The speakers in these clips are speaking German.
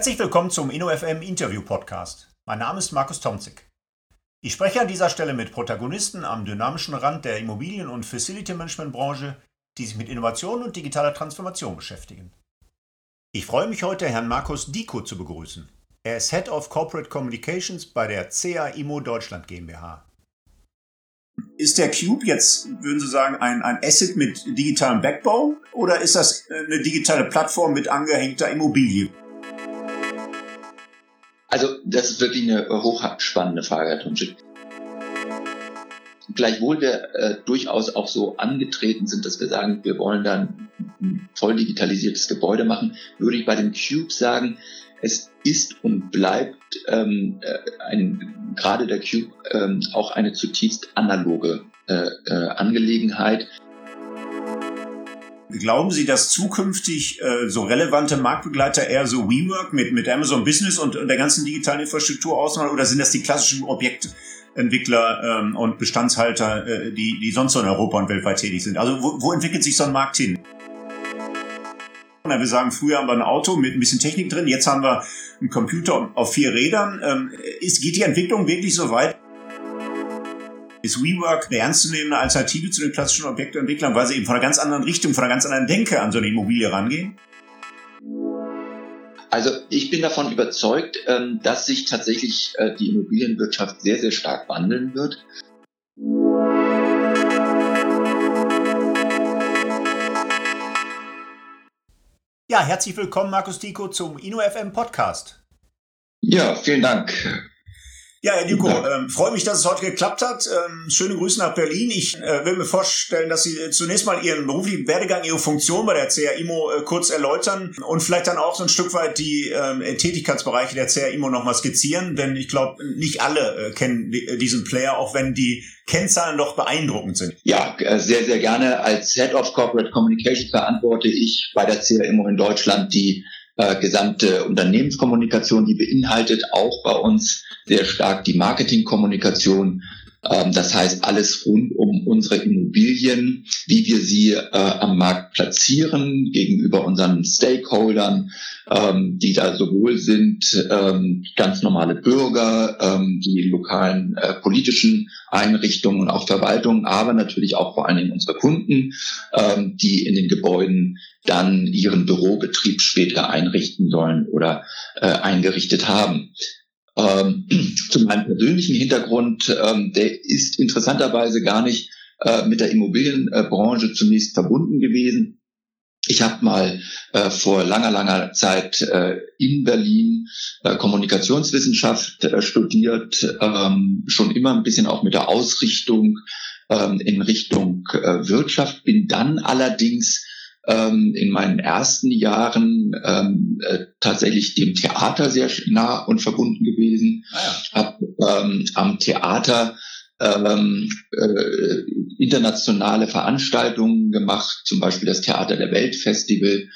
Herzlich willkommen zum InnoFM Interview Podcast. Mein Name ist Markus Tomzig. Ich spreche an dieser Stelle mit Protagonisten am dynamischen Rand der Immobilien- und Facility Management Branche, die sich mit Innovation und digitaler Transformation beschäftigen. Ich freue mich heute, Herrn Markus Diko zu begrüßen. Er ist Head of Corporate Communications bei der CA Immo Deutschland GmbH. Ist der Cube jetzt, würden Sie sagen, ein, ein Asset mit digitalem Backbone oder ist das eine digitale Plattform mit angehängter Immobilie? Also das ist wirklich eine hochspannende Frage, Herr Tomczyk. Gleichwohl wir äh, durchaus auch so angetreten sind, dass wir sagen, wir wollen dann ein voll digitalisiertes Gebäude machen, würde ich bei dem Cube sagen, es ist und bleibt ähm, äh, ein, gerade der Cube ähm, auch eine zutiefst analoge äh, äh, Angelegenheit. Glauben Sie, dass zukünftig äh, so relevante Marktbegleiter eher so WeWork mit, mit Amazon Business und, und der ganzen digitalen Infrastruktur ausmachen oder sind das die klassischen Objektentwickler ähm, und Bestandshalter, äh, die, die sonst so in Europa und weltweit tätig sind? Also wo, wo entwickelt sich so ein Markt hin? Wir sagen, früher haben wir ein Auto mit ein bisschen Technik drin, jetzt haben wir einen Computer auf vier Rädern. Ähm, ist, geht die Entwicklung wirklich so weit? Ist WeWork eine ernstzunehmende Alternative zu den klassischen Objektentwicklern, weil sie eben von einer ganz anderen Richtung, von einer ganz anderen Denke an so eine Immobilie rangehen? Also ich bin davon überzeugt, ähm, dass sich tatsächlich äh, die Immobilienwirtschaft sehr, sehr stark wandeln wird. Ja, herzlich willkommen, Markus Diko, zum InnoFM Podcast. Ja, vielen Dank. Ja, Herr Nico, ähm, freue mich, dass es heute geklappt hat. Ähm, schöne Grüße nach Berlin. Ich äh, will mir vorstellen, dass Sie zunächst mal Ihren beruflichen Werdegang, Ihre Funktion bei der CA IMO äh, kurz erläutern und vielleicht dann auch so ein Stück weit die ähm, Tätigkeitsbereiche der CA IMO nochmal skizzieren, denn ich glaube, nicht alle äh, kennen äh, diesen Player, auch wenn die Kennzahlen doch beeindruckend sind. Ja, äh, sehr, sehr gerne. Als Head of Corporate Communications verantworte ich bei der CA IMO in Deutschland die äh, gesamte Unternehmenskommunikation, die beinhaltet auch bei uns sehr stark die Marketingkommunikation. Ähm, das heißt, alles rund um unsere Immobilien, wie wir sie äh, am Markt platzieren gegenüber unseren Stakeholdern, ähm, die da sowohl sind ähm, ganz normale Bürger, ähm, die lokalen äh, politischen Einrichtungen und auch Verwaltungen, aber natürlich auch vor allen Dingen unsere Kunden, ähm, die in den Gebäuden dann ihren Bürobetrieb später einrichten sollen oder äh, eingerichtet haben. Ähm, zu meinem persönlichen Hintergrund, ähm, der ist interessanterweise gar nicht äh, mit der Immobilienbranche zunächst verbunden gewesen. Ich habe mal äh, vor langer, langer Zeit äh, in Berlin äh, Kommunikationswissenschaft äh, studiert, ähm, schon immer ein bisschen auch mit der Ausrichtung ähm, in Richtung äh, Wirtschaft, bin dann allerdings ähm, in meinen ersten Jahren ähm, äh, tatsächlich dem Theater sehr nah und verbunden gewesen. Ah ja. Hab ähm, am Theater ähm, äh, internationale Veranstaltungen gemacht, zum Beispiel das Theater der Welt Festival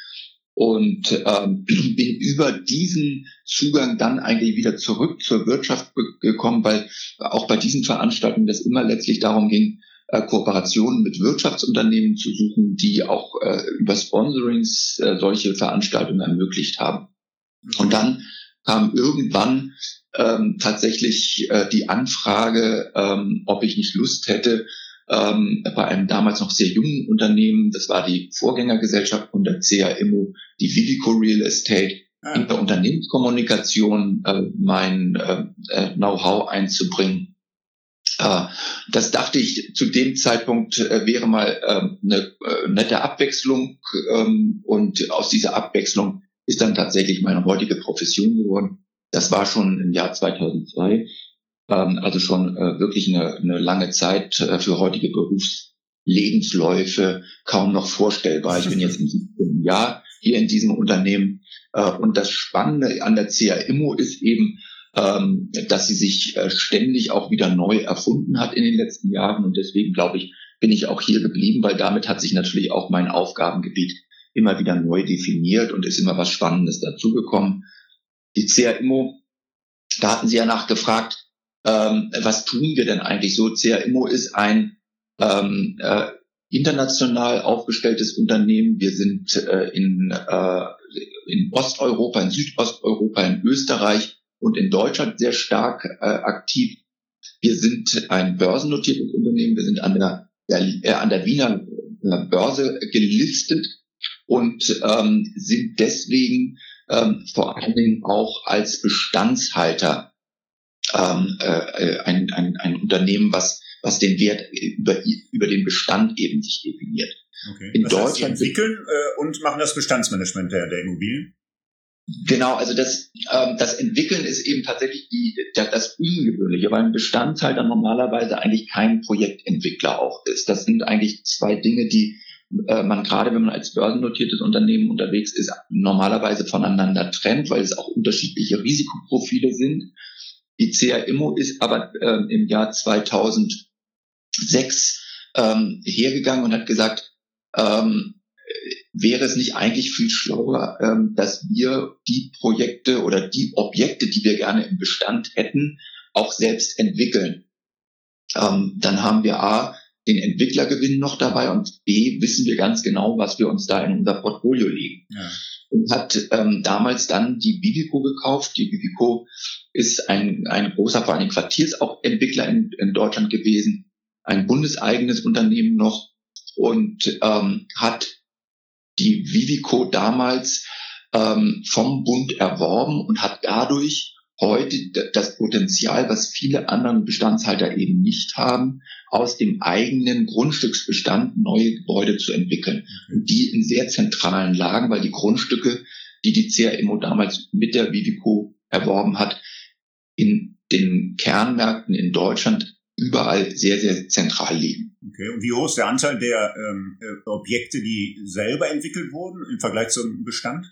und ähm, bin über diesen Zugang dann eigentlich wieder zurück zur Wirtschaft gekommen, weil auch bei diesen Veranstaltungen das immer letztlich darum ging, Kooperationen mit Wirtschaftsunternehmen zu suchen, die auch äh, über Sponsorings äh, solche Veranstaltungen ermöglicht haben. Und dann kam irgendwann ähm, tatsächlich äh, die Anfrage, ähm, ob ich nicht Lust hätte, ähm, bei einem damals noch sehr jungen Unternehmen, das war die Vorgängergesellschaft von der CAIMO, die Vivico Real Estate, ah. in der Unternehmenskommunikation äh, mein äh, äh, Know-how einzubringen. Das dachte ich zu dem Zeitpunkt äh, wäre mal ähm, eine äh, nette Abwechslung ähm, und aus dieser Abwechslung ist dann tatsächlich meine heutige Profession geworden. Das war schon im Jahr 2002, ähm, also schon äh, wirklich eine, eine lange Zeit für heutige Berufslebensläufe kaum noch vorstellbar. Ich bin jetzt im 17. Jahr hier in diesem Unternehmen und das Spannende an der CA Immo ist eben, ähm, dass sie sich äh, ständig auch wieder neu erfunden hat in den letzten Jahren und deswegen glaube ich, bin ich auch hier geblieben, weil damit hat sich natürlich auch mein Aufgabengebiet immer wieder neu definiert und ist immer was Spannendes dazugekommen die CAIMO, da hatten Sie ja nachgefragt, ähm, was tun wir denn eigentlich so? CAIMO ist ein ähm, äh, international aufgestelltes Unternehmen. Wir sind äh, in äh, in Osteuropa, in Südosteuropa, in Österreich und in Deutschland sehr stark äh, aktiv. Wir sind ein börsennotiertes Unternehmen. Wir sind an der, äh, an der Wiener äh, Börse gelistet und ähm, sind deswegen ähm, vor allen Dingen auch als Bestandshalter ähm, äh, ein, ein, ein Unternehmen, was, was den Wert über, über den Bestand eben sich definiert. Okay. In das Deutschland heißt, entwickeln äh, und machen das Bestandsmanagement der, der Immobilien. Genau, also das, ähm, das Entwickeln ist eben tatsächlich die, das Ungewöhnliche, weil ein Bestandshalter normalerweise eigentlich kein Projektentwickler auch ist. Das sind eigentlich zwei Dinge, die äh, man gerade, wenn man als börsennotiertes Unternehmen unterwegs ist, normalerweise voneinander trennt, weil es auch unterschiedliche Risikoprofile sind. Die CA Immo ist aber äh, im Jahr 2006 ähm, hergegangen und hat gesagt, ähm, wäre es nicht eigentlich viel schlauer, ähm, dass wir die Projekte oder die Objekte, die wir gerne im Bestand hätten, auch selbst entwickeln. Ähm, dann haben wir A, den Entwicklergewinn noch dabei und B, wissen wir ganz genau, was wir uns da in unser Portfolio legen. Ja. Und hat ähm, damals dann die Vivico gekauft. Die Vivico ist ein, ein großer, vor allem Quartiers auch Entwickler in, in Deutschland gewesen, ein bundeseigenes Unternehmen noch und ähm, hat die Vivico damals ähm, vom Bund erworben und hat dadurch heute das Potenzial, was viele anderen Bestandshalter eben nicht haben, aus dem eigenen Grundstücksbestand neue Gebäude zu entwickeln. Und die in sehr zentralen Lagen, weil die Grundstücke, die die CRMO damals mit der Vivico erworben hat, in den Kernmärkten in Deutschland überall sehr, sehr zentral liegen. Okay. Und wie hoch ist der Anteil der ähm, äh, Objekte, die selber entwickelt wurden im Vergleich zum Bestand?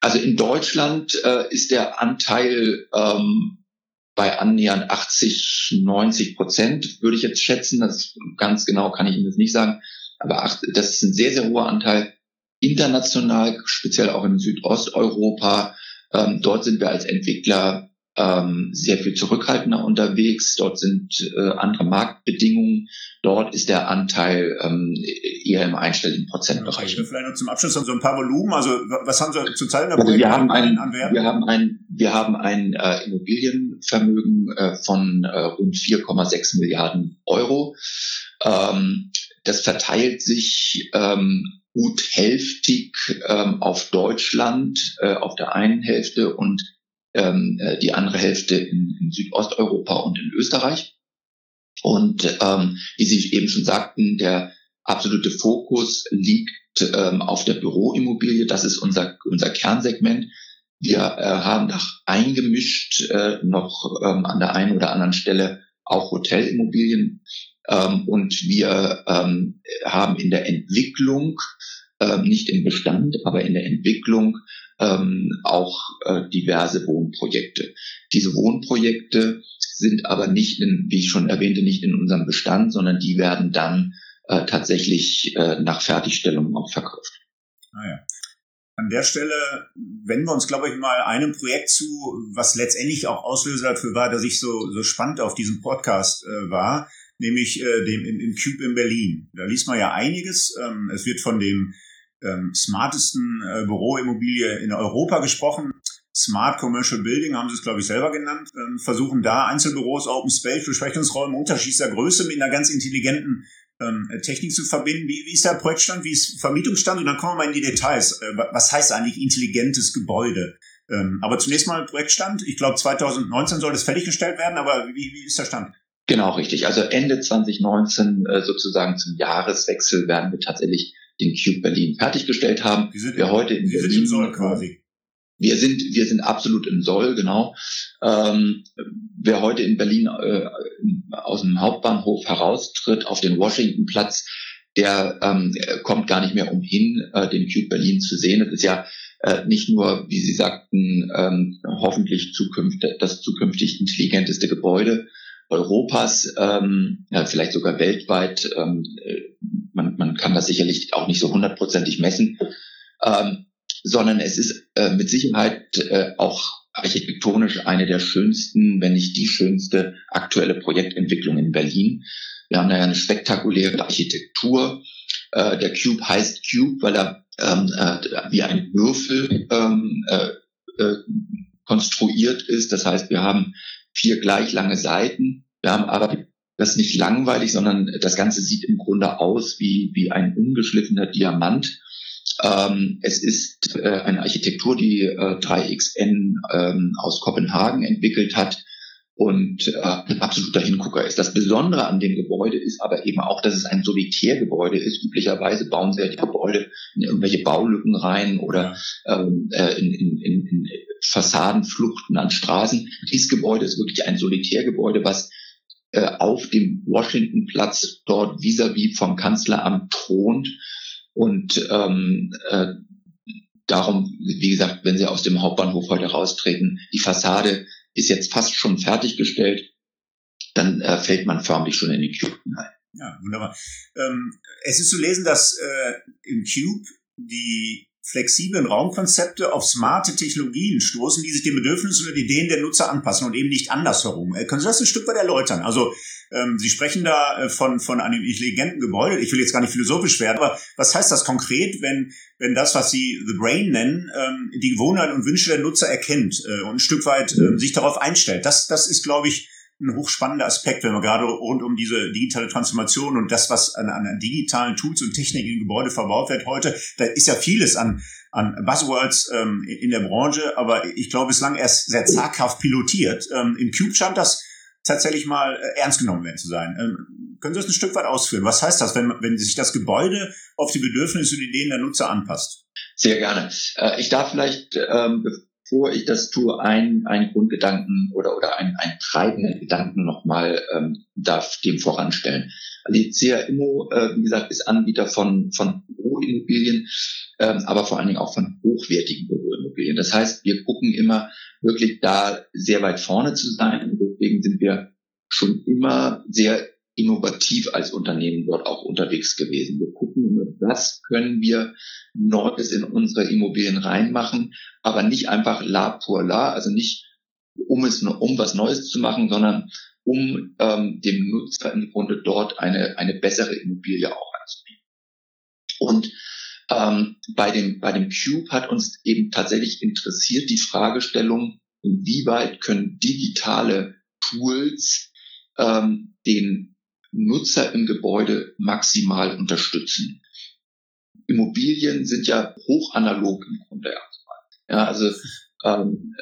Also in Deutschland äh, ist der Anteil ähm, bei annähernd 80, 90 Prozent, würde ich jetzt schätzen. Das ganz genau kann ich Ihnen das nicht sagen. Aber ach, das ist ein sehr, sehr hoher Anteil. International, speziell auch in Südosteuropa. Ähm, dort sind wir als Entwickler ähm, sehr viel zurückhaltender unterwegs. Dort sind äh, andere Marktbedingungen. Dort ist der Anteil ähm, eher im einstelligen Prozentbereich. Okay, vielleicht noch zum Abschluss so ein paar Volumen. Also was haben Sie in der also wir haben ein, Wir haben ein, wir haben ein äh, Immobilienvermögen äh, von äh, rund 4,6 Milliarden Euro. Ähm, das verteilt sich ähm, gut hälftig ähm, auf Deutschland äh, auf der einen Hälfte und ähm, äh, die andere Hälfte in, in Südosteuropa und in Österreich. Und ähm, wie Sie eben schon sagten, der absolute Fokus liegt ähm, auf der Büroimmobilie. Das ist unser, unser Kernsegment. Wir äh, haben nach eingemischt äh, noch ähm, an der einen oder anderen Stelle auch Hotelimmobilien. Ähm, und wir ähm, haben in der Entwicklung, ähm, nicht im Bestand, aber in der Entwicklung ähm, auch äh, diverse Wohnprojekte. Diese Wohnprojekte sind aber nicht, in, wie ich schon erwähnte, nicht in unserem Bestand, sondern die werden dann äh, tatsächlich äh, nach Fertigstellung auch verkauft. Ah ja. An der Stelle wenden wir uns, glaube ich, mal einem Projekt zu, was letztendlich auch Auslöser dafür war, dass ich so, so spannend auf diesem Podcast äh, war, nämlich äh, dem im, im Cube in Berlin. Da liest man ja einiges. Ähm, es wird von dem ähm, smartesten äh, Büroimmobilie in Europa gesprochen. Smart Commercial Building haben sie es, glaube ich, selber genannt. Ähm, versuchen da Einzelbüros, Open Space, Besprechungsräume unterschiedlicher Größe mit einer ganz intelligenten ähm, Technik zu verbinden. Wie, wie ist der Projektstand, wie ist Vermietungsstand? Und dann kommen wir mal in die Details. Äh, was heißt eigentlich intelligentes Gebäude? Ähm, aber zunächst mal Projektstand. Ich glaube, 2019 soll das fertiggestellt werden, aber wie, wie ist der Stand? Genau, richtig. Also Ende 2019 äh, sozusagen zum Jahreswechsel werden wir tatsächlich den Cube Berlin fertiggestellt haben. Wir, sind, wir heute in wir Berlin, sind im Soll quasi. Wir sind, wir sind absolut im Soll, genau. Ähm, wer heute in Berlin äh, aus dem Hauptbahnhof heraustritt auf den Washingtonplatz, der ähm, kommt gar nicht mehr umhin, äh, den Cube Berlin zu sehen. Das ist ja äh, nicht nur, wie Sie sagten, ähm, hoffentlich zukünftig, das zukünftig intelligenteste Gebäude, Europas, ähm, ja, vielleicht sogar weltweit. Ähm, äh, man, man kann das sicherlich auch nicht so hundertprozentig messen, ähm, sondern es ist äh, mit Sicherheit äh, auch architektonisch eine der schönsten, wenn nicht die schönste aktuelle Projektentwicklung in Berlin. Wir haben da ja eine spektakuläre Architektur. Äh, der Cube heißt Cube, weil er ähm, äh, wie ein Würfel ähm, äh, äh, konstruiert ist. Das heißt, wir haben vier gleich lange Seiten. Wir haben aber das nicht langweilig, sondern das Ganze sieht im Grunde aus wie, wie ein ungeschliffener Diamant. Ähm, es ist äh, eine Architektur, die äh, 3XN ähm, aus Kopenhagen entwickelt hat und äh, ein absoluter Hingucker ist. Das Besondere an dem Gebäude ist aber eben auch, dass es ein Solitärgebäude ist. Üblicherweise bauen sie ja die Gebäude in irgendwelche Baulücken rein oder ähm, äh, in, in, in, in Fassadenfluchten an Straßen. Dieses Gebäude ist wirklich ein Solitärgebäude, was äh, auf dem Washingtonplatz dort vis-à-vis -vis vom Kanzleramt thront. Und ähm, äh, darum, wie gesagt, wenn Sie aus dem Hauptbahnhof heute raustreten, die Fassade ist jetzt fast schon fertiggestellt, dann äh, fällt man förmlich schon in den Cube hinein. Ja, wunderbar. Ähm, es ist zu lesen, dass äh, im Cube die flexiblen Raumkonzepte auf smarte Technologien stoßen, die sich den Bedürfnissen und Ideen der Nutzer anpassen und eben nicht andersherum. Äh, können Sie das ein Stück weit erläutern? Also ähm, Sie sprechen da äh, von, von einem intelligenten Gebäude. Ich will jetzt gar nicht philosophisch werden, aber was heißt das konkret, wenn, wenn das, was Sie The Brain nennen, ähm, die Gewohnheiten und Wünsche der Nutzer erkennt äh, und ein Stück weit äh, sich darauf einstellt? Das, das ist, glaube ich, ein hochspannender Aspekt, wenn wir gerade rund um diese digitale Transformation und das, was an, an digitalen Tools und Techniken im Gebäude verbaut wird heute, da ist ja vieles an, an Buzzwords ähm, in der Branche, aber ich glaube bislang erst sehr zaghaft pilotiert. Ähm, Im Cube scheint das tatsächlich mal äh, ernst genommen werden zu sein. Ähm, können Sie das ein Stück weit ausführen? Was heißt das, wenn, wenn sich das Gebäude auf die Bedürfnisse und Ideen der Nutzer anpasst? Sehr gerne. Äh, ich darf vielleicht, ähm, bevor ich das tue, einen, einen Grundgedanken oder, oder einen, einen treibenden Gedanken nochmal ähm, darf dem voranstellen. Also die CA Immo, äh, wie gesagt, ist Anbieter von, von Büroimmobilien, ähm, aber vor allen Dingen auch von hochwertigen Büroimmobilien. Das heißt, wir gucken immer wirklich da sehr weit vorne zu sein. Und deswegen sind wir schon immer sehr innovativ als Unternehmen dort auch unterwegs gewesen. Wir gucken, was können wir Neues in unsere Immobilien reinmachen, aber nicht einfach la pour la, also nicht um es um was Neues zu machen, sondern um ähm, dem Nutzer im Grunde dort eine, eine bessere Immobilie auch anzubieten. Und ähm, bei, dem, bei dem Cube hat uns eben tatsächlich interessiert die Fragestellung, inwieweit können digitale Tools ähm, den Nutzer im Gebäude maximal unterstützen. Immobilien sind ja hochanalog im Grunde erstmal. Ja, also ähm,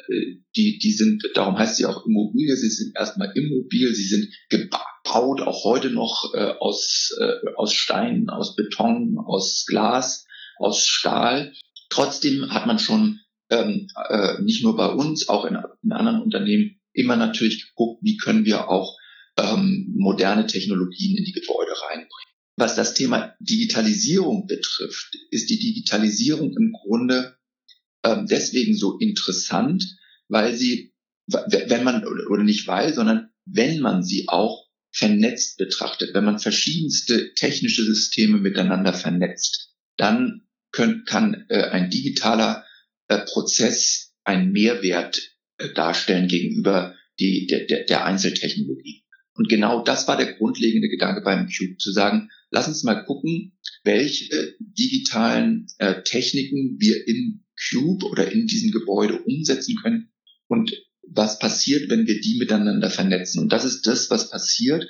die, die sind, darum heißt sie auch Immobilie, sie sind erstmal immobil, sie sind gebaut, auch heute noch äh, aus, äh, aus Stein, aus Beton, aus Glas, aus Stahl. Trotzdem hat man schon ähm, äh, nicht nur bei uns, auch in, in anderen Unternehmen immer natürlich geguckt, wie können wir auch ähm, moderne Technologien in die Gebäude reinbringen. Was das Thema Digitalisierung betrifft, ist die Digitalisierung im Grunde ähm, deswegen so interessant, weil sie, wenn man, oder nicht weil, sondern wenn man sie auch vernetzt betrachtet, wenn man verschiedenste technische Systeme miteinander vernetzt, dann können, kann äh, ein digitaler äh, Prozess einen Mehrwert äh, darstellen gegenüber die, der, der, der Einzeltechnologie. Und genau das war der grundlegende Gedanke beim Cube, zu sagen, lass uns mal gucken, welche digitalen äh, Techniken wir in Cube oder in diesem Gebäude umsetzen können und was passiert, wenn wir die miteinander vernetzen. Und das ist das, was passiert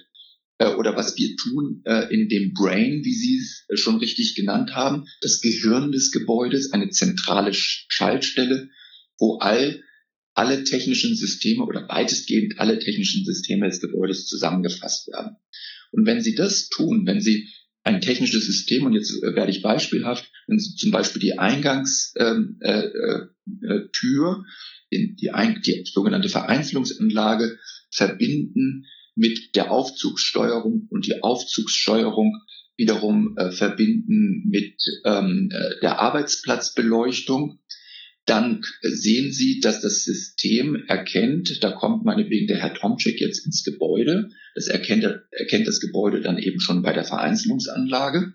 äh, oder was wir tun äh, in dem Brain, wie Sie es äh, schon richtig genannt haben, das Gehirn des Gebäudes, eine zentrale Schaltstelle, wo all alle technischen Systeme oder weitestgehend alle technischen Systeme des Gebäudes zusammengefasst werden. Und wenn Sie das tun, wenn Sie ein technisches System, und jetzt äh, werde ich beispielhaft, wenn Sie zum Beispiel die Eingangstür, ähm, äh, äh, die, die sogenannte Vereinzelungsanlage verbinden mit der Aufzugssteuerung und die Aufzugssteuerung wiederum äh, verbinden mit ähm, äh, der Arbeitsplatzbeleuchtung, dann sehen Sie, dass das System erkennt, da kommt meinetwegen der Herr Tomczyk jetzt ins Gebäude, das erkennt, erkennt das Gebäude dann eben schon bei der Vereinzelungsanlage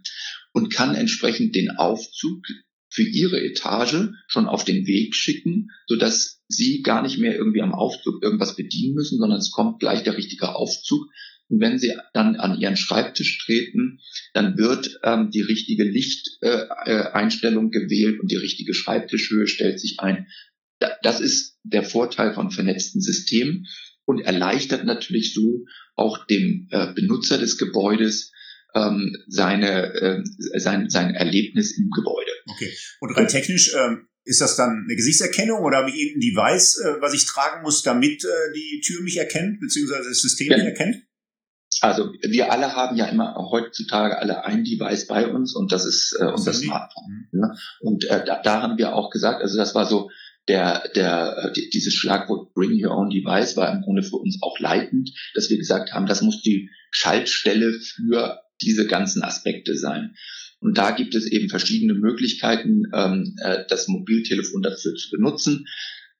und kann entsprechend den Aufzug für Ihre Etage schon auf den Weg schicken, sodass Sie gar nicht mehr irgendwie am Aufzug irgendwas bedienen müssen, sondern es kommt gleich der richtige Aufzug Und wenn Sie dann an Ihren Schreibtisch treten, dann wird ähm, die richtige Lichteinstellung äh, gewählt und die richtige Schreibtischhöhe stellt sich ein. Das ist der Vorteil von vernetzten Systemen und erleichtert natürlich so auch dem äh, Benutzer des Gebäudes ähm, seine, äh, sein, sein Erlebnis im Gebäude. Okay. Und rein technisch ähm, ist das dann eine Gesichtserkennung oder habe ich irgendein Device, äh, was ich tragen muss, damit äh, die Tür mich erkennt, beziehungsweise das System ja. mich erkennt? Also wir alle haben ja immer heutzutage alle ein Device bei uns und das ist äh, unser Smartphone. Mhm. Ja? Und äh, da, da haben wir auch gesagt, also das war so der, der, äh, dieses Schlagwort Bring Your Own Device war im Grunde für uns auch leitend, dass wir gesagt haben, das muss die Schaltstelle für diese ganzen Aspekte sein. Und da gibt es eben verschiedene Möglichkeiten, ähm, äh, das Mobiltelefon dafür zu benutzen.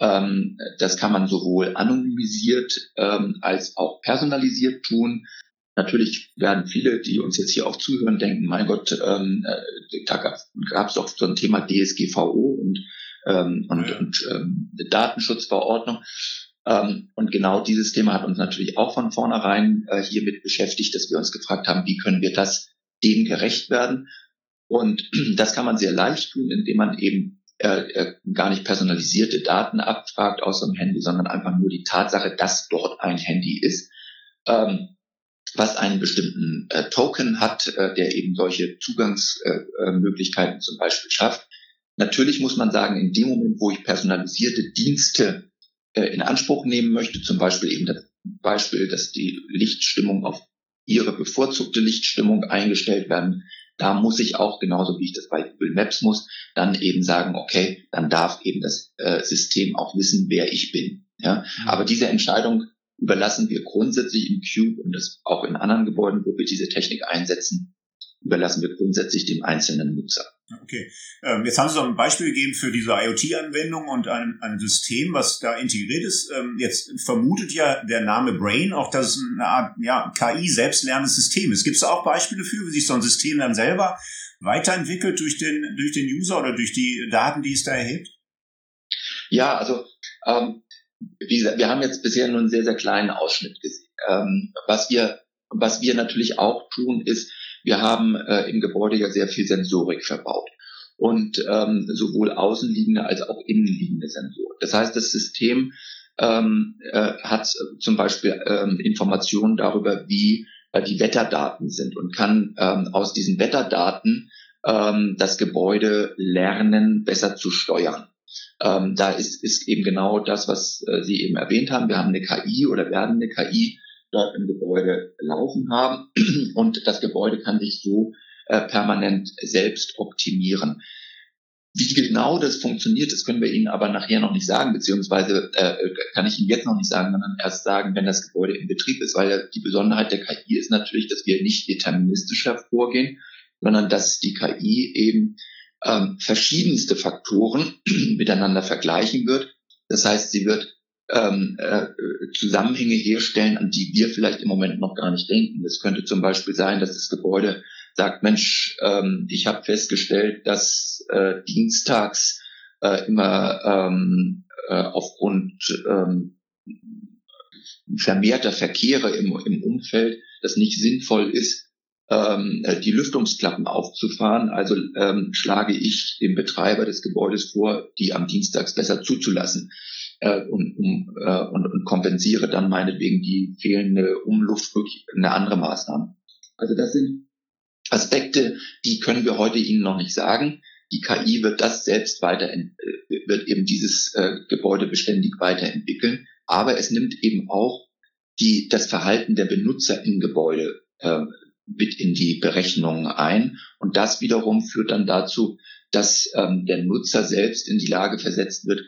Ähm, das kann man sowohl anonymisiert ähm, als auch personalisiert tun. Natürlich werden viele, die uns jetzt hier auch zuhören, denken, mein Gott, ähm, äh, da gab es doch so ein Thema DSGVO und, ähm, und, ja. und ähm, Datenschutzverordnung. Ähm, und genau dieses Thema hat uns natürlich auch von vornherein äh, hiermit beschäftigt, dass wir uns gefragt haben, wie können wir das dem gerecht werden. Und das kann man sehr leicht tun, indem man eben äh, äh, gar nicht personalisierte Daten abfragt aus dem Handy, sondern einfach nur die Tatsache, dass dort ein Handy ist, ähm, was einen bestimmten äh, Token hat, äh, der eben solche Zugangsmöglichkeiten äh, zum Beispiel schafft. Natürlich muss man sagen, in dem Moment, wo ich personalisierte Dienste äh, in Anspruch nehmen möchte, zum Beispiel eben das Beispiel, dass die Lichtstimmung auf ihre bevorzugte Lichtstimmung eingestellt werden, da muss ich auch, genauso wie ich das bei Google Maps muss, dann eben sagen, okay, dann darf eben das äh, System auch wissen, wer ich bin. Ja? Mhm. Aber diese Entscheidung überlassen wir grundsätzlich im Cube und das auch in anderen Gebäuden, wo wir diese Technik einsetzen, überlassen wir grundsätzlich dem einzelnen Nutzer. Okay. Ähm, jetzt haben Sie so ein Beispiel gegeben für diese IoT-Anwendung und ein, ein System, was da integriert ist. Ähm, jetzt vermutet ja der Name Brain auch, dass es eine Art ja, KI-selbstlernendes System ist. Gibt es auch Beispiele für, wie sich so ein System dann selber weiterentwickelt durch den, durch den User oder durch die Daten, die es da erhebt? Ja, also ähm, wie gesagt, wir haben jetzt bisher nur einen sehr, sehr kleinen Ausschnitt gesehen. Ähm, was wir was wir natürlich auch tun, ist, wir haben äh, im Gebäude ja sehr viel Sensorik verbaut und ähm, sowohl außenliegende als auch innenliegende Sensoren. Das heißt, das System ähm, äh, hat zum Beispiel ähm, Informationen darüber, wie äh, die Wetterdaten sind und kann ähm, aus diesen Wetterdaten ähm, das Gebäude lernen, besser zu steuern. Ähm, da ist, ist eben genau das, was äh, Sie eben erwähnt haben. Wir haben eine KI oder werden eine KI dort im Gebäude laufen haben und das Gebäude kann sich so äh, permanent selbst optimieren. Wie genau das funktioniert, das können wir Ihnen aber nachher noch nicht sagen, beziehungsweise äh, kann ich Ihnen jetzt noch nicht sagen, sondern erst sagen, wenn das Gebäude in Betrieb ist, weil die Besonderheit der KI ist natürlich, dass wir nicht deterministischer vorgehen, sondern dass die KI eben ähm, verschiedenste Faktoren miteinander vergleichen wird. Das heißt, sie wird ähm, äh, Zusammenhänge herstellen, an die wir vielleicht im Moment noch gar nicht denken. Es könnte zum Beispiel sein, dass das Gebäude sagt, Mensch, ähm, ich habe festgestellt, dass äh, dienstags äh, immer ähm, äh, aufgrund ähm, vermehrter Verkehre im, im Umfeld das nicht sinnvoll ist, ähm, äh, die Lüftungsklappen aufzufahren. Also ähm, schlage ich dem Betreiber des Gebäudes vor, die am Dienstags besser zuzulassen äh, und, um, äh, und, und kompensiere dann meinetwegen die fehlende Umluft durch eine andere Maßnahme. Also das sind Aspekte, die können wir heute Ihnen noch nicht sagen. Die KI wird das selbst weiter, äh, wird eben dieses äh, Gebäude beständig weiterentwickeln. Aber es nimmt eben auch die, das Verhalten der Benutzer im Gebäude äh, mit in die Berechnungen ein. Und das wiederum führt dann dazu, dass ähm, der Nutzer selbst in die Lage versetzt wird,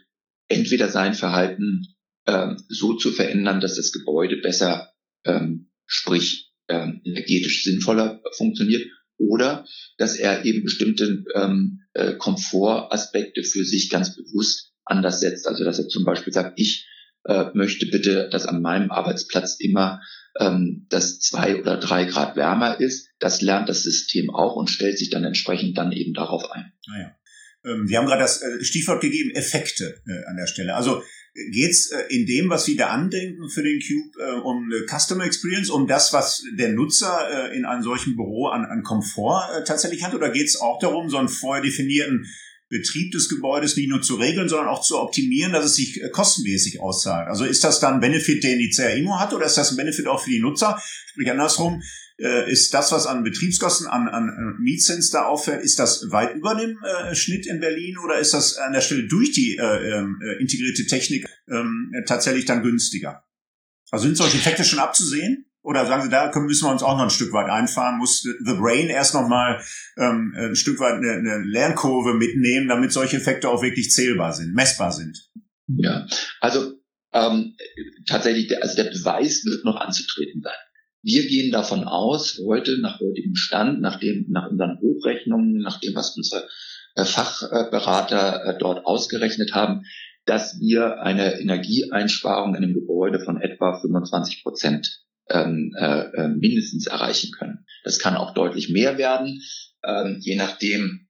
entweder sein Verhalten ähm, so zu verändern, dass das Gebäude besser, ähm, sprich ähm, energetisch sinnvoller funktioniert, oder dass er eben bestimmte ähm, äh, Komfortaspekte für sich ganz bewusst anders setzt. Also dass er zum Beispiel sagt, ich äh, möchte bitte, dass an meinem Arbeitsplatz immer ähm, das zwei oder drei Grad wärmer ist. Das lernt das System auch und stellt sich dann entsprechend dann eben darauf ein. Ah ja. Ähm, Sie haben gerade das äh, Stichwort gegeben, Effekte äh, an der Stelle. Also geht's äh, in dem, was wir da andenken für den Cube, um Customer Experience, um das, was der Nutzer in einem solchen Büro an, an Komfort tatsächlich hat? Oder geht's auch darum, so einen vorher definierten Betrieb des Gebäudes nicht nur zu regeln, sondern auch zu optimieren, dass es sich kostenmäßig auszahlt. Also ist das dann ein Benefit, den die CRIMO hat, oder ist das ein Benefit auch für die Nutzer? Sprich andersrum, äh, ist das, was an Betriebskosten, an, an Mietzins da auffällt, ist das weit über dem äh, Schnitt in Berlin oder ist das an der Stelle durch die äh, ähm, äh, integrierte Technik ähm, tatsächlich dann günstiger? Also sind solche Effekte schon abzusehen? Oder sagen Sie, da können, müssen wir uns auch noch ein Stück weit einfahren, muss The Brain erst noch mal ähm, ein Stück weit eine, eine Lernkurve mitnehmen, damit solche Effekte auch wirklich zählbar sind, messbar sind. Ja, also ähm, tatsächlich, der, also der Beweis wird noch anzutreten sein. Wir gehen davon aus, heute nach heutigem Stand, nach, dem, nach unseren Hochrechnungen, nach dem, was unsere äh, Fachberater äh, dort ausgerechnet haben, dass wir eine Energieeinsparung in einem Gebäude von etwa 25 Prozent ähm, äh, äh, mindestens erreichen können. Das kann auch deutlich mehr werden, ähm, je nachdem,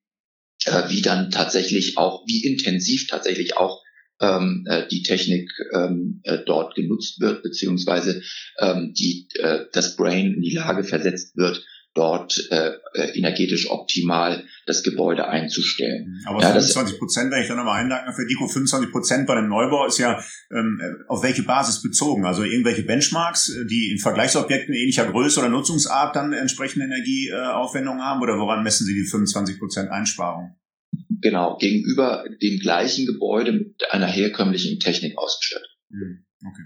äh, wie dann tatsächlich auch, wie intensiv tatsächlich auch ähm, äh, die Technik ähm, äh, dort genutzt wird, beziehungsweise ähm, die, äh, das Brain in die Lage versetzt wird, dort äh, äh, energetisch optimal das Gebäude einzustellen. Mhm. Aber ja, 25 Prozent, wenn ich da nochmal einladen für Dico, 25 Prozent bei dem Neubau ist ja ähm, auf welche Basis bezogen? Also irgendwelche Benchmarks, die in Vergleichsobjekten ähnlicher Größe oder Nutzungsart dann entsprechende Energieaufwendungen haben oder woran messen Sie die 25 Prozent Einsparung? Genau, gegenüber dem gleichen Gebäude mit einer herkömmlichen Technik ausgestattet. Mhm. Okay.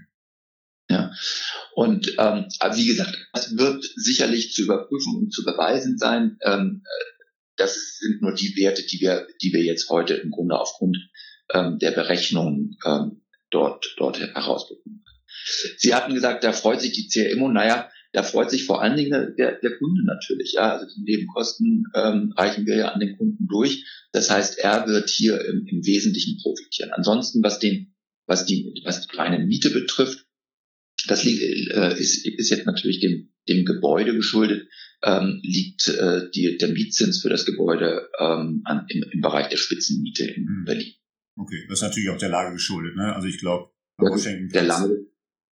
Ja. Und ähm, wie gesagt, das wird sicherlich zu überprüfen und zu beweisen sein. Ähm, das sind nur die Werte, die wir, die wir jetzt heute im Grunde aufgrund ähm, der Berechnungen ähm, dort, dort herausbekommen. Sie hatten gesagt, da freut sich die CRMO. Naja, da freut sich vor allen Dingen der, der Kunde natürlich. Ja, also die Nebenkosten ähm, reichen wir ja an den Kunden durch. Das heißt, er wird hier im, im Wesentlichen profitieren. Ansonsten, was den, was die, was die reine Miete betrifft, das liegt, äh, ist, ist jetzt natürlich dem, dem Gebäude geschuldet, ähm, liegt äh, die, der Mietzins für das Gebäude ähm, an, im, im Bereich der Spitzenmiete in mhm. Berlin. Okay, das ist natürlich auch der Lage geschuldet. Ne? Also ich glaube, der Lage,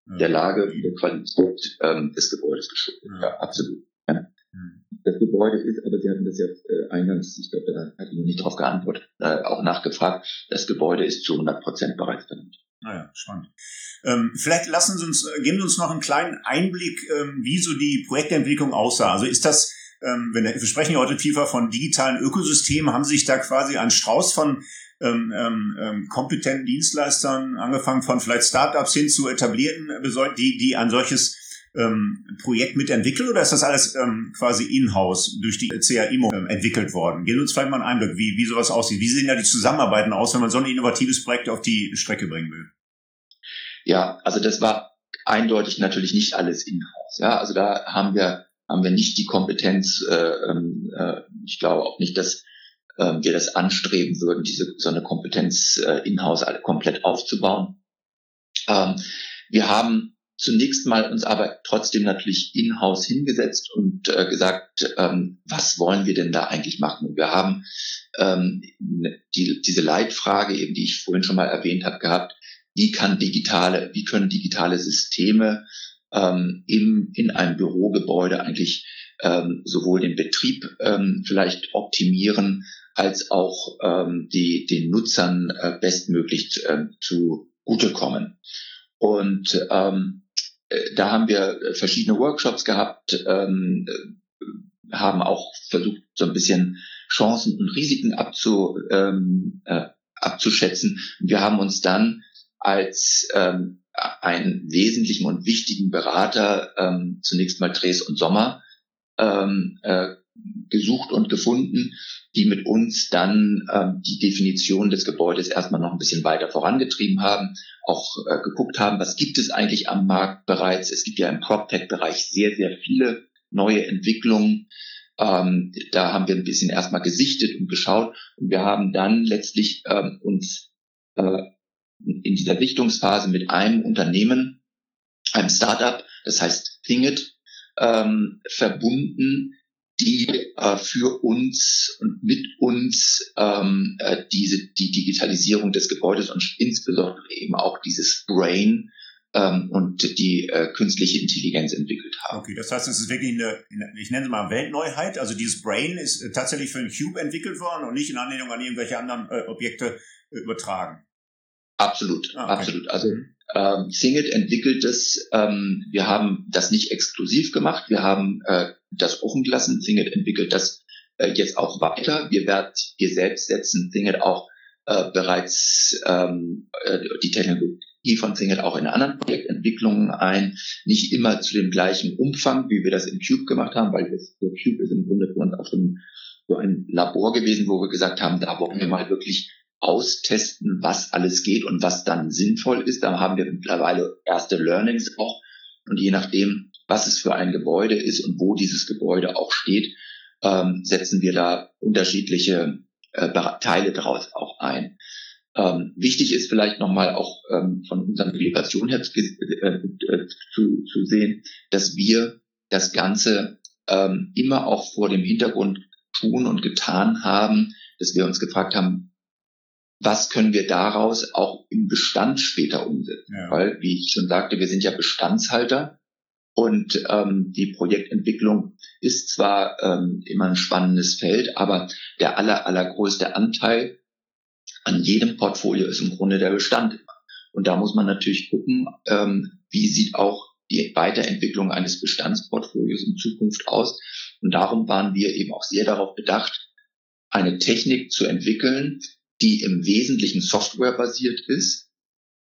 der Lage und der Qualität ähm, des Gebäudes geschuldet. Ja, ja absolut. Ja. Mhm. Das Gebäude ist, aber Sie hatten das ja äh, eingangs, ich glaube, da hatte ich noch nicht darauf geantwortet, äh, auch nachgefragt, das Gebäude ist zu 100 Prozent bereits vermietet. Naja, spannend. Ähm, vielleicht lassen Sie uns, äh, geben Sie uns noch einen kleinen Einblick, ähm, wie so die Projektentwicklung aussah. Also ist das, ähm, wenn wir sprechen ja heute vielfach von digitalen Ökosystemen, haben sich da quasi ein Strauß von ähm, ähm, ähm, kompetenten Dienstleistern, angefangen von vielleicht Startups hin zu etablierten, die, die ein solches ähm, Projekt mitentwickelt oder ist das alles ähm, quasi in-house durch die CAIMO ähm, entwickelt worden? Geben uns vielleicht mal einen Einblick, wie, wie sowas aussieht. Wie sehen da die Zusammenarbeiten aus, wenn man so ein innovatives Projekt auf die Strecke bringen will? Ja, also das war eindeutig natürlich nicht alles in-house. Ja, also da haben wir haben wir nicht die Kompetenz. Äh, ähm, äh, ich glaube auch nicht, dass äh, wir das anstreben würden, diese so eine Kompetenz äh, in-house komplett aufzubauen. Ähm, wir haben zunächst mal uns aber trotzdem natürlich in-house hingesetzt und äh, gesagt, ähm, was wollen wir denn da eigentlich machen? Und wir haben ähm, die, diese Leitfrage, eben die ich vorhin schon mal erwähnt habe, gehabt, wie kann digitale, wie können digitale Systeme ähm, im, in einem Bürogebäude eigentlich ähm, sowohl den Betrieb ähm, vielleicht optimieren, als auch ähm, die, den Nutzern äh, bestmöglich äh, zugutekommen. Und ähm, äh, da haben wir verschiedene Workshops gehabt, ähm, äh, haben auch versucht, so ein bisschen Chancen und Risiken abzu, ähm, äh, abzuschätzen. Wir haben uns dann als ähm, einen wesentlichen und wichtigen Berater ähm, zunächst mal Dres und Sommer ähm, äh, gesucht und gefunden, die mit uns dann ähm, die Definition des Gebäudes erstmal noch ein bisschen weiter vorangetrieben haben, auch äh, geguckt haben, was gibt es eigentlich am Markt bereits. Es gibt ja im PropTech-Bereich sehr, sehr viele neue Entwicklungen. Ähm, da haben wir ein bisschen erstmal gesichtet und geschaut und wir haben dann letztlich ähm, uns äh, in dieser Sichtungsphase mit einem Unternehmen, einem Startup, das heißt Thingit, ähm, verbunden, die äh, für uns und mit uns ähm, äh, diese die Digitalisierung des Gebäudes und insbesondere eben auch dieses Brain ähm, und die äh, künstliche Intelligenz entwickelt haben. Okay, das heißt, es ist wirklich eine, ich nenne es mal Weltneuheit. Also dieses Brain ist tatsächlich für den Cube entwickelt worden und nicht in Anlehnung an irgendwelche anderen äh, Objekte äh, übertragen. Absolut, ah, okay. absolut. Also mhm. ähm, Singed entwickelt es. Ähm, wir haben das nicht exklusiv gemacht. Wir haben äh, das offen gelassen. Singed entwickelt das äh, jetzt auch weiter. Wir werden, wir selbst setzen Singed auch äh, bereits ähm, äh, die Technologie von Singed auch in anderen Projektentwicklungen ein. Nicht immer zu dem gleichen Umfang, wie wir das im Cube gemacht haben, weil das, der Cube ist im Grunde für uns auch so ein, so ein Labor gewesen, wo wir gesagt haben, da wollen wir mal wirklich austesten, was alles geht und was dann sinnvoll ist. Da haben wir mittlerweile erste Learnings auch. Und je nachdem, was es für ein Gebäude ist und wo dieses Gebäude auch steht, ähm, setzen wir da unterschiedliche äh, Teile daraus auch ein. Ähm, wichtig ist vielleicht nochmal auch ähm, von unserer Publikation her zu, äh, äh, zu, zu, sehen, dass wir das Ganze ähm, immer auch vor dem Hintergrund tun und getan haben, dass wir uns gefragt haben, was können wir daraus auch im Bestand später umsetzen? Ja. Weil, wie ich schon sagte, wir sind ja Bestandshalter und ähm, die Projektentwicklung ist zwar ähm, immer ein spannendes Feld, aber der aller, allergrößte Anteil an jedem Portfolio ist im Grunde der Bestand. Und da muss man natürlich gucken, ähm, wie sieht auch die Weiterentwicklung eines Bestandsportfolios in Zukunft aus. Und darum waren wir eben auch sehr darauf bedacht, eine Technik zu entwickeln, die im Wesentlichen softwarebasiert ist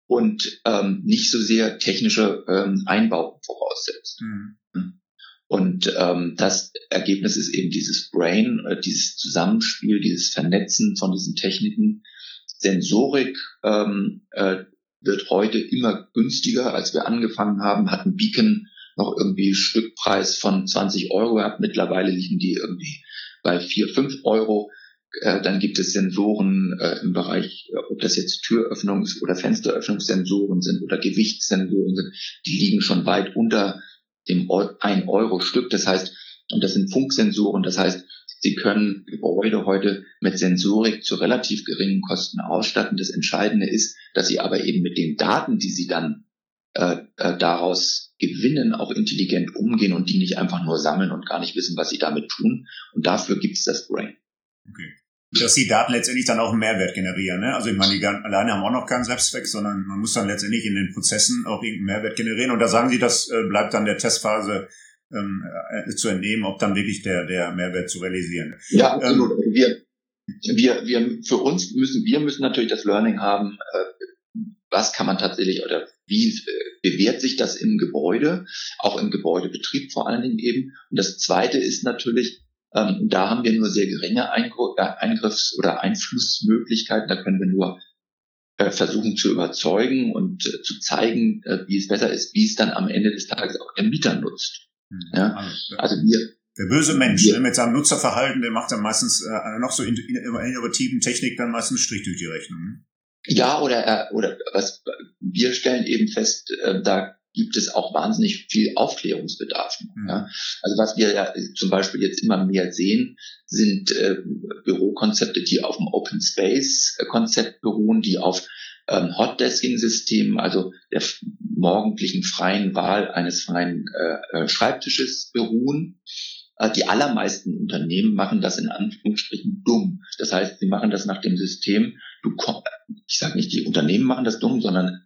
und ähm, nicht so sehr technische ähm, Einbauten voraussetzt. Mhm. Hm. Und ähm, das Ergebnis ist eben dieses Brain, äh, dieses Zusammenspiel, dieses Vernetzen von diesen Techniken. Sensorik ähm, äh, wird heute immer günstiger, als wir angefangen haben, hatten Beacon noch irgendwie Stückpreis von 20 Euro gehabt. Mittlerweile liegen die irgendwie bei 4, 5 Euro. Äh, dann gibt es Sensoren äh, im Bereich, äh, ob das jetzt Türöffnungs- oder Fensteröffnungssensoren sind oder Gewichtssensoren sind, die liegen schon weit unter dem 1 Euro Stück. Das heißt, und das sind Funksensoren, das heißt, Sie können Gebäude heute mit Sensorik zu relativ geringen Kosten ausstatten. Das Entscheidende ist, dass Sie aber eben mit den Daten, die Sie dann äh, daraus gewinnen, auch intelligent umgehen und die nicht einfach nur sammeln und gar nicht wissen, was sie damit tun. Und dafür gibt es das Brain. Okay. Dass die Daten letztendlich dann auch einen Mehrwert generieren. Ne? Also ich meine, die alleine haben auch noch keinen Selbstzweck, sondern man muss dann letztendlich in den Prozessen auch irgendeinen Mehrwert generieren. Und da sagen Sie, das äh, bleibt dann der Testphase ähm, äh, zu entnehmen, ob dann wirklich der, der Mehrwert zu realisieren. Ja, absolut. Ähm, wir, wir, wir, für uns müssen, wir müssen natürlich das Learning haben, äh, was kann man tatsächlich oder wie äh, bewährt sich das im Gebäude, auch im Gebäudebetrieb vor allen Dingen eben. Und das zweite ist natürlich, ähm, da haben wir nur sehr geringe äh, Eingriffs- oder Einflussmöglichkeiten. Da können wir nur äh, versuchen zu überzeugen und äh, zu zeigen, äh, wie es besser ist, wie es dann am Ende des Tages auch der Mieter nutzt. Hm. Ja? Also wir, der böse Mensch wir, ne, mit seinem Nutzerverhalten, der macht dann meistens äh, noch so in, in, innovativen Technik dann meistens Strich durch die Rechnung. Ne? Ja, oder, oder was wir stellen eben fest, äh, da gibt es auch wahnsinnig viel Aufklärungsbedarf. Mhm. Ja. Also was wir ja zum Beispiel jetzt immer mehr sehen, sind äh, Bürokonzepte, die auf dem Open Space Konzept beruhen, die auf ähm, Hotdesking-Systemen, also der morgendlichen freien Wahl eines freien äh, äh Schreibtisches beruhen. Äh, die allermeisten Unternehmen machen das in Anführungsstrichen dumm. Das heißt, sie machen das nach dem System, du komm, ich sage nicht, die Unternehmen machen das dumm, sondern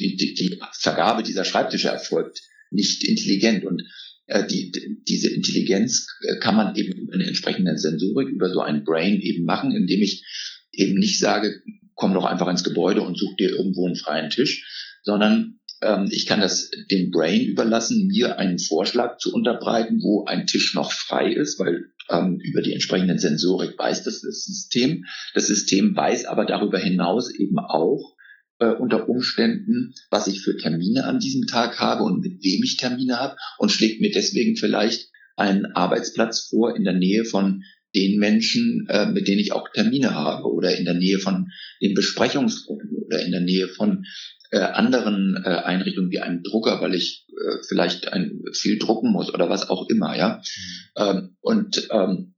die, die, die Vergabe dieser Schreibtische erfolgt nicht intelligent und äh, die, die, diese Intelligenz äh, kann man eben über eine entsprechende Sensorik, über so ein Brain eben machen, indem ich eben nicht sage, komm doch einfach ins Gebäude und such dir irgendwo einen freien Tisch, sondern ähm, ich kann das dem Brain überlassen, mir einen Vorschlag zu unterbreiten, wo ein Tisch noch frei ist, weil ähm, über die entsprechenden Sensorik weiß das das System. Das System weiß aber darüber hinaus eben auch, äh, unter Umständen, was ich für Termine an diesem Tag habe und mit wem ich Termine habe und schlägt mir deswegen vielleicht einen Arbeitsplatz vor in der Nähe von den Menschen, äh, mit denen ich auch Termine habe oder in der Nähe von den Besprechungsräumen oder in der Nähe von äh, anderen äh, Einrichtungen wie einem Drucker, weil ich äh, vielleicht ein, viel drucken muss oder was auch immer, ja. Mhm. Ähm, und ähm,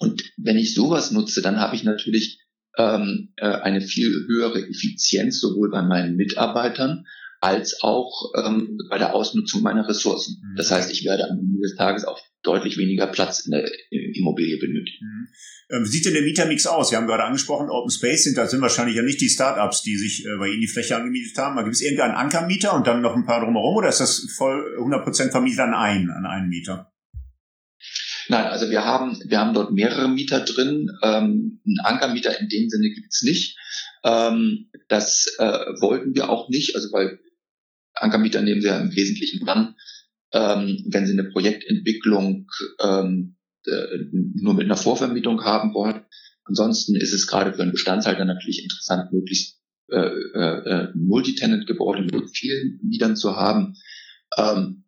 und wenn ich sowas nutze, dann habe ich natürlich ähm, äh, eine viel höhere Effizienz sowohl bei meinen Mitarbeitern als auch ähm, bei der Ausnutzung meiner Ressourcen. Mhm. Das heißt, ich werde am Ende des Tages auch deutlich weniger Platz in der Immobilie benötigen. Mhm. Ähm, wie sieht denn der Mietermix aus? Sie haben gerade angesprochen, Open Space sind, das sind wahrscheinlich ja nicht die Startups, die sich äh, bei Ihnen die Fläche angemietet haben. Gibt es irgendeinen Ankermieter und dann noch ein paar drumherum oder ist das voll 100% vermietet an einen, an einen Mieter? Nein, also wir haben, wir haben dort mehrere Mieter drin. Ähm, einen Ankermieter in dem Sinne gibt's nicht. Ähm, das äh, wollten wir auch nicht, also weil Ankermieter nehmen sie ja im Wesentlichen dann, ähm, wenn sie eine Projektentwicklung ähm, äh, nur mit einer Vorvermietung haben wollen. Ansonsten ist es gerade für einen Bestandshalter natürlich interessant, möglichst äh, äh, äh Multitenant-Gebäude mit vielen Mietern zu haben. Ähm,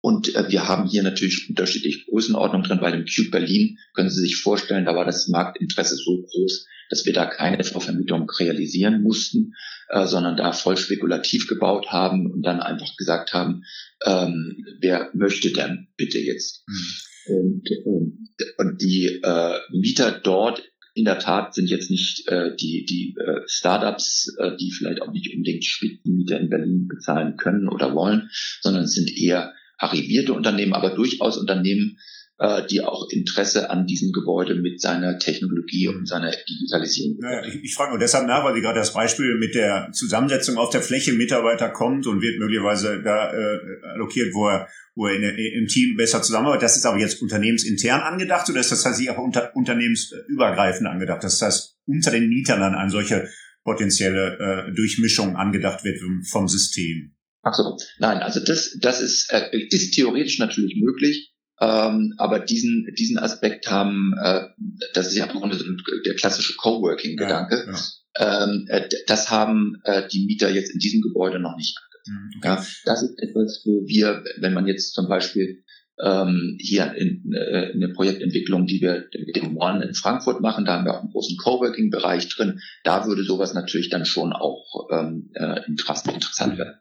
und äh, wir haben hier natürlich unterschiedliche Größenordnungen drin. Bei dem Cube Berlin können Sie sich vorstellen, da war das Marktinteresse so groß, dass wir da keine Vorvermietung realisieren mussten, äh, sondern da voll spekulativ gebaut haben und dann einfach gesagt haben, ähm, wer möchte denn bitte jetzt? Mhm. Und, ähm, und die äh, Mieter dort in der Tat sind jetzt nicht äh, die, die äh, Startups, äh, die vielleicht auch nicht unbedingt Spitzenmieter in Berlin bezahlen können oder wollen, sondern es sind eher arrivierte Unternehmen, aber durchaus Unternehmen, äh, die auch Interesse an diesem Gebäude mit seiner Technologie und seiner Digitalisierung. Naja, ich, ich frage nur deshalb nach, weil Sie gerade das Beispiel mit der Zusammensetzung auf der Fläche Mitarbeiter kommt und wird möglicherweise da äh, allokiert, wo er, wo er in, im Team besser zusammenarbeitet. Das ist aber jetzt unternehmensintern angedacht oder ist das tatsächlich auch unter, unternehmensübergreifend angedacht? Das heißt, unter den Mietern dann eine solche potenzielle äh, Durchmischung angedacht wird vom System. Ach so, nein, also das, das ist, äh, ist theoretisch natürlich möglich, ähm, aber diesen, diesen Aspekt haben, äh, das ist ja im Grunde der klassische Coworking-Gedanke, ja, ja. ähm, äh, das haben äh, die Mieter jetzt in diesem Gebäude noch nicht mhm, okay. ja, das ist etwas, wo wir, wenn man jetzt zum Beispiel ähm, hier in, äh, in der Projektentwicklung, die wir mit dem One in Frankfurt machen, da haben wir auch einen großen Coworking-Bereich drin. Da würde sowas natürlich dann schon auch ähm, äh, interessant werden.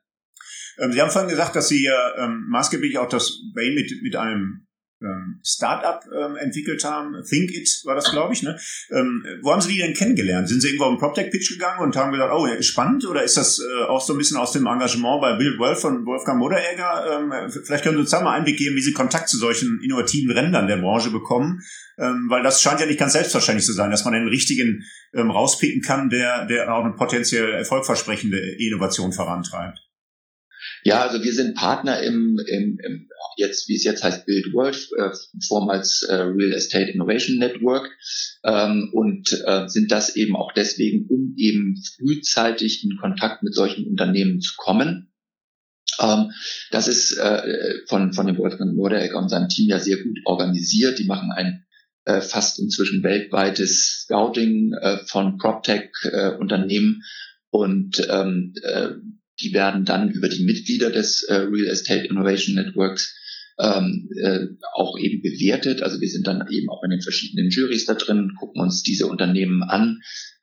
Ähm, Sie haben vorhin gesagt, dass Sie ja ähm, maßgeblich auch das Ihnen mit, mit einem ähm, Startup ähm, entwickelt haben. Think It war das, glaube ich. Ne? Ähm, wo haben Sie die denn kennengelernt? Sind Sie irgendwo auf einen PropTech-Pitch gegangen und haben gesagt, oh, ja, spannend? Oder ist das äh, auch so ein bisschen aus dem Engagement bei Build World von Wolfgang Moderegger? Ähm, vielleicht können Sie uns da mal Einblick geben, wie Sie Kontakt zu solchen innovativen Rändern der Branche bekommen. Ähm, weil das scheint ja nicht ganz selbstverständlich zu sein, dass man den richtigen ähm, rauspicken kann, der, der auch eine potenziell erfolgversprechende Innovation vorantreibt. Ja, also wir sind Partner im, im, im jetzt, wie es jetzt heißt, Build World, äh, vormals äh, Real Estate Innovation Network ähm, und äh, sind das eben auch deswegen, um eben frühzeitig in Kontakt mit solchen Unternehmen zu kommen. Ähm, das ist äh, von, von dem Wolfgang Norderegger und seinem Team ja sehr gut organisiert. Die machen ein äh, fast inzwischen weltweites Scouting äh, von PropTech-Unternehmen äh, und ähm, äh, die werden dann über die Mitglieder des äh, Real Estate Innovation Networks ähm, äh, auch eben bewertet. Also wir sind dann eben auch in den verschiedenen Juries da drin, gucken uns diese Unternehmen an.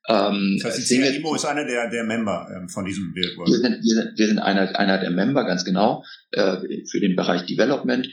Ähm, das heißt, die CIMO ist einer der, der Member ähm, von diesem Billboard. Wir sind, wir sind, wir sind einer, einer der Member, ganz genau, äh, für den Bereich Development.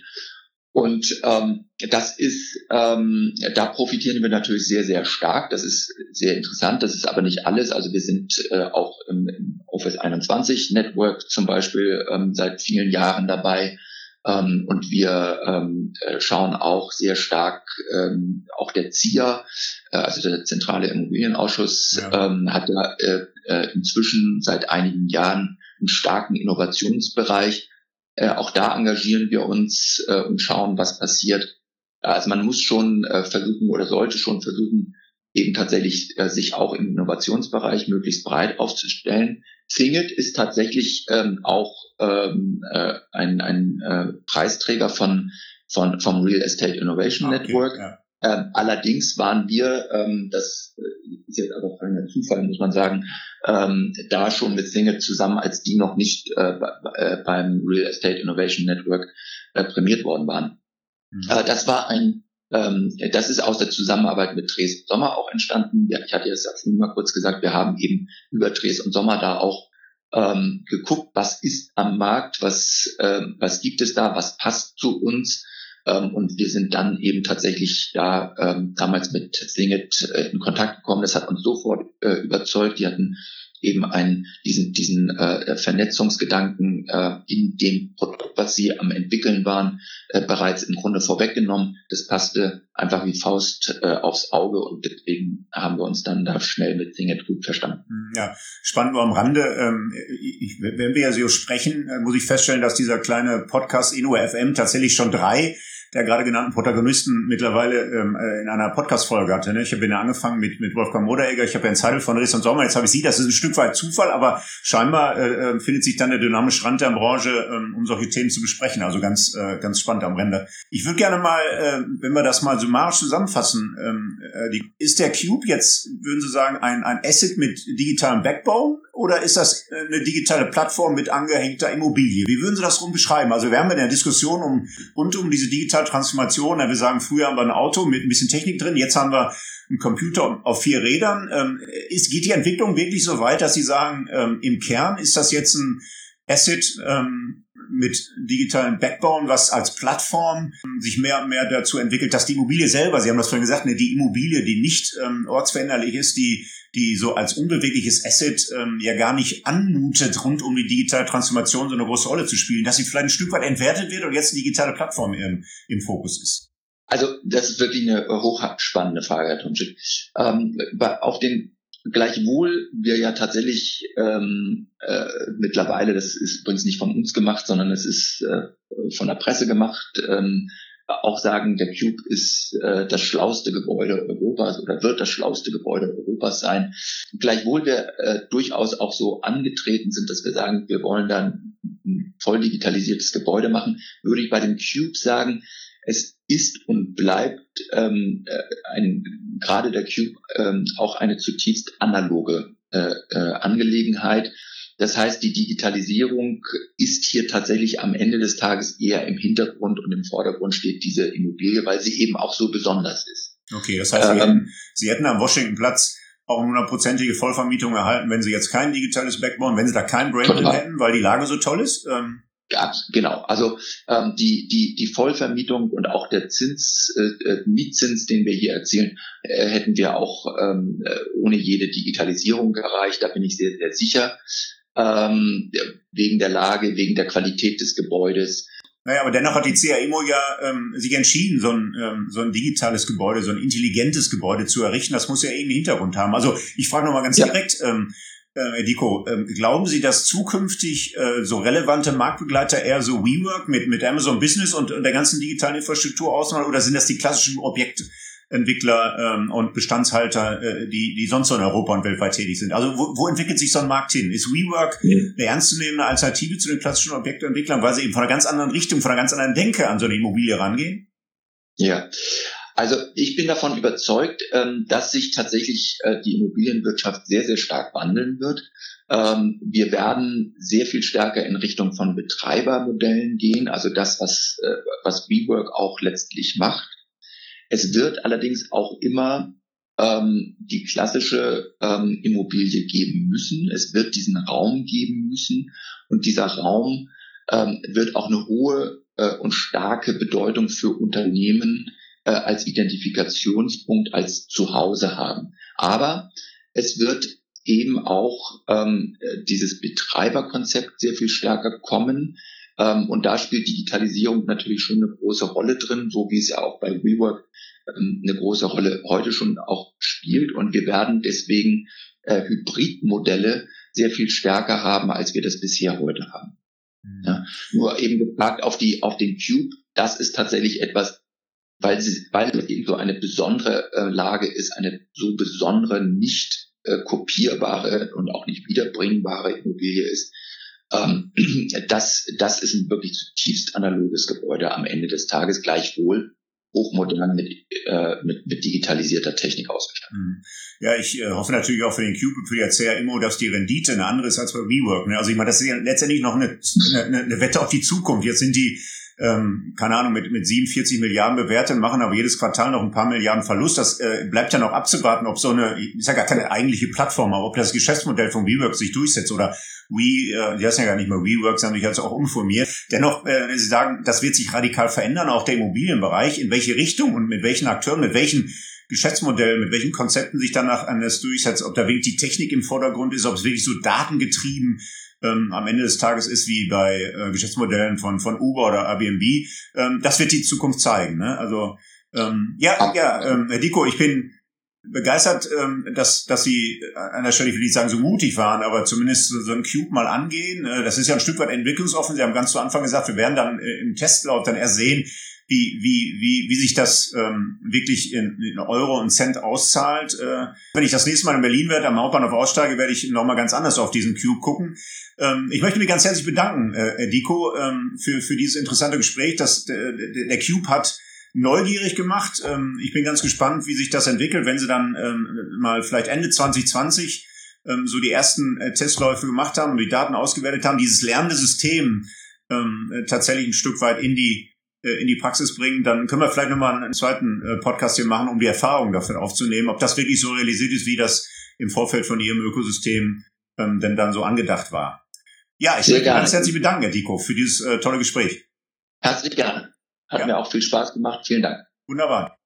Und ähm, das ist, ähm, da profitieren wir natürlich sehr, sehr stark. Das ist sehr interessant. Das ist aber nicht alles. Also wir sind äh, auch im, im Office 21 Network zum Beispiel ähm, seit vielen Jahren dabei. Ähm, und wir ähm, äh, schauen auch sehr stark, ähm, auch der ZIA, äh, also der Zentrale Immobilienausschuss, ja. ähm, hat ja äh, äh, inzwischen seit einigen Jahren einen starken Innovationsbereich äh, auch da engagieren wir uns äh, und schauen, was passiert. Also man muss schon äh, versuchen oder sollte schon versuchen, eben tatsächlich äh, sich auch im Innovationsbereich möglichst breit aufzustellen. Finget ist tatsächlich ähm, auch ähm, äh, ein, ein äh, Preisträger von, von vom Real Estate Innovation okay, Network. Ja. Ähm, allerdings waren wir, ähm, das äh, ist jetzt aber kein Zufall, muss man sagen, ähm, da schon mit Single zusammen, als die noch nicht äh, äh, beim Real Estate Innovation Network äh, prämiert worden waren. Mhm. Äh, das war ein, ähm, das ist aus der Zusammenarbeit mit Dres Sommer auch entstanden. Ja, ich hatte es ja vorhin mal kurz gesagt, wir haben eben über Dres und Sommer da auch ähm, geguckt, was ist am Markt, was, äh, was gibt es da, was passt zu uns. Ähm, und wir sind dann eben tatsächlich da ähm, damals mit Singit äh, in Kontakt gekommen. Das hat uns sofort äh, überzeugt. Die hatten eben einen, diesen, diesen äh, Vernetzungsgedanken äh, in dem Produkt, was sie am entwickeln waren, äh, bereits im Grunde vorweggenommen. Das passte einfach wie Faust äh, aufs Auge und deswegen haben wir uns dann da schnell mit Singed gut verstanden. Hm, ja, spannend nur am Rande. Ähm, ich, wenn wir ja so sprechen, äh, muss ich feststellen, dass dieser kleine Podcast Inno FM tatsächlich schon drei der gerade genannten Protagonisten mittlerweile ähm, äh, in einer Podcast-Folge hatte. Ne? Ich habe ja angefangen mit, mit Wolfgang Moderegger, ich habe ja einen Zeitl von Riss und Sommer, jetzt habe ich sie, das ist ein Stück weit Zufall, aber scheinbar äh, äh, findet sich dann der dynamische Rand der Branche, ähm, um solche Themen zu besprechen. Also ganz, äh, ganz spannend am Rande. Ich würde gerne mal, äh, wenn wir das mal summarisch zusammenfassen, ähm, äh, die, ist der Cube jetzt, würden Sie sagen, ein, ein Asset mit digitalem Backbone oder ist das eine digitale Plattform mit angehängter Immobilie? Wie würden Sie das rum beschreiben? Also wir haben in der Diskussion um, rund um diese digitale Transformation. Wir sagen, früher haben wir ein Auto mit ein bisschen Technik drin, jetzt haben wir einen Computer auf vier Rädern. Ähm, ist, geht die Entwicklung wirklich so weit, dass Sie sagen, ähm, im Kern ist das jetzt ein Asset ähm, mit digitalen Backbone, was als Plattform sich mehr und mehr dazu entwickelt, dass die Immobilie selber, Sie haben das vorhin gesagt, ne, die Immobilie, die nicht ähm, ortsveränderlich ist, die die so als unbewegliches Asset ähm, ja gar nicht anmutet, rund um die digitale Transformation so eine große Rolle zu spielen, dass sie vielleicht ein Stück weit entwertet wird und jetzt eine digitale Plattform im, im Fokus ist? Also das ist wirklich eine hochspannende Frage, Herr Tomczyk. Ähm, auf den Gleichwohl wir ja tatsächlich ähm, äh, mittlerweile, das ist übrigens nicht von uns gemacht, sondern es ist äh, von der Presse gemacht, ähm, auch sagen, der Cube ist äh, das schlauste Gebäude Europas oder wird das schlauste Gebäude Europas sein. Gleichwohl wir äh, durchaus auch so angetreten sind, dass wir sagen, wir wollen dann ein voll digitalisiertes Gebäude machen, würde ich bei dem Cube sagen, es ist und bleibt ähm, äh, ein, gerade der Cube ähm, auch eine zutiefst analoge äh, äh, Angelegenheit. Das heißt, die Digitalisierung ist hier tatsächlich am Ende des Tages eher im Hintergrund und im Vordergrund steht diese Immobilie, weil sie eben auch so besonders ist. Okay, das heißt, ähm, Sie, hätten, Sie hätten am Washington-Platz auch eine hundertprozentige Vollvermietung erhalten, wenn Sie jetzt kein digitales Backbone, wenn Sie da kein Brain hätten, weil die Lage so toll ist? Ähm genau. Also ähm, die, die, die Vollvermietung und auch der Zins, äh, äh, Mietzins, den wir hier erzielen, äh, hätten wir auch ähm, äh, ohne jede Digitalisierung erreicht. Da bin ich sehr, sehr sicher ähm, wegen der Lage, wegen der Qualität des Gebäudes. Naja, aber dennoch hat die CAEMO ja ähm, sich entschieden, so ein, ähm, so ein digitales Gebäude, so ein intelligentes Gebäude zu errichten. Das muss ja irgendeinen Hintergrund haben. Also ich frage nochmal ganz ja. direkt, ähm, äh, Herr Diko, äh, glauben Sie, dass zukünftig äh, so relevante Marktbegleiter eher so WeWork mit, mit Amazon Business und, und der ganzen digitalen Infrastruktur ausmachen oder sind das die klassischen Objekte? Entwickler ähm, und Bestandshalter, äh, die, die sonst so in Europa und weltweit tätig sind. Also wo, wo entwickelt sich so ein Markt hin? Ist WeWork mhm. eine ernstzunehmende Alternative zu den klassischen Objektentwicklern, weil sie eben von einer ganz anderen Richtung, von einer ganz anderen Denke an so eine Immobilie rangehen? Ja, ich bin davon überzeugt, ähm, dass sich tatsächlich äh, die Immobilienwirtschaft sehr, sehr stark wandeln wird. Ähm, wir werden sehr viel stärker in Richtung von Betreibermodellen gehen, also das, was, äh, was WeWork auch letztlich macht. Es wird allerdings auch immer ähm, die klassische Immobilie geben müssen. Es wird diesen Raum geben müssen und dieser Raum wird auch eine hohe äh, und starke Bedeutung für Unternehmen äh, als Identifikationspunkt, als Zuhause haben. Aber es wird eben auch ähm, dieses Betreiberkonzept sehr viel stärker kommen. Ähm, und da spielt Digitalisierung natürlich schon eine große Rolle drin, so wie es ja auch bei WeWork ähm, eine große Rolle heute schon auch spielt. Und wir werden deswegen äh, Hybridmodelle sehr viel stärker haben, als wir das bisher heute haben. Mhm. Ja, nur eben gepackt auf die auf den Cube, das ist tatsächlich etwas, weil sie, weil es eben so eine besondere äh, Lage ist, eine so besondere, nicht äh, kopierbare und auch nicht wiederbringbare Immobilie ist. Ähm, das, das ist ein wirklich zutiefst analoges Gebäude am Ende des Tages. Gleichwohl hochmodern mit, äh, mit, mit digitalisierter Technik ausgestattet. Mhm. Ja, ich äh, hoffe natürlich auch für den Cube und für die Erzähler immer, dass die Rendite eine andere ist als bei WeWork. Ne? Also ich meine, das ist ja letztendlich noch eine, eine, eine Wette auf die Zukunft. Jetzt sind die ähm, keine Ahnung, mit, mit 47 Milliarden bewertet, machen aber jedes Quartal noch ein paar Milliarden Verlust. Das äh, bleibt ja noch abzuwarten, ob so eine, ist ja gar keine eigentliche Plattform, aber ob das Geschäftsmodell von WeWork sich durchsetzt oder We, äh, die heißt ja gar nicht mehr WeWork, sondern ich hatte es auch umformiert. Dennoch, äh, Sie sagen, das wird sich radikal verändern, auch der Immobilienbereich. In welche Richtung und mit welchen Akteuren, mit welchen Geschäftsmodellen, mit welchen Konzepten sich danach anders durchsetzt, ob da wirklich die Technik im Vordergrund ist, ob es wirklich so datengetrieben ähm, am Ende des Tages ist wie bei äh, Geschäftsmodellen von, von Uber oder Airbnb. Ähm, das wird die Zukunft zeigen. Ne? Also ähm, ja, ja, ähm, Herr Diko, ich bin begeistert, ähm, dass, dass Sie an der Stelle, ich will nicht sagen, so mutig waren, aber zumindest so ein Cube mal angehen. Äh, das ist ja ein Stück weit entwicklungsoffen. Sie haben ganz zu Anfang gesagt, wir werden dann äh, im Testlauf dann erst sehen, wie, wie, wie, wie sich das ähm, wirklich in, in Euro und Cent auszahlt. Äh, wenn ich das nächste Mal in Berlin werde, am Hauptbahnhof aussteige, werde ich nochmal ganz anders auf diesen Cube gucken. Ähm, ich möchte mich ganz herzlich bedanken, äh, Diko, ähm, für, für dieses interessante Gespräch. Das, der, der Cube hat neugierig gemacht. Ähm, ich bin ganz gespannt, wie sich das entwickelt, wenn sie dann ähm, mal vielleicht Ende 2020 ähm, so die ersten äh, Testläufe gemacht haben und die Daten ausgewertet haben, dieses lernende System ähm, äh, tatsächlich ein Stück weit in die äh, in die Praxis bringen, dann können wir vielleicht nochmal einen zweiten äh, Podcast hier machen, um die Erfahrung dafür aufzunehmen, ob das wirklich so realisiert ist, wie das im Vorfeld von Ihrem Ökosystem ähm, denn dann so angedacht war. Ja, ich möchte ganz herzlich bedanken, Herr Diko, für dieses äh, tolle Gespräch. Herzlich gerne. Hat ja. mir auch viel Spaß gemacht. Vielen Dank. Wunderbar.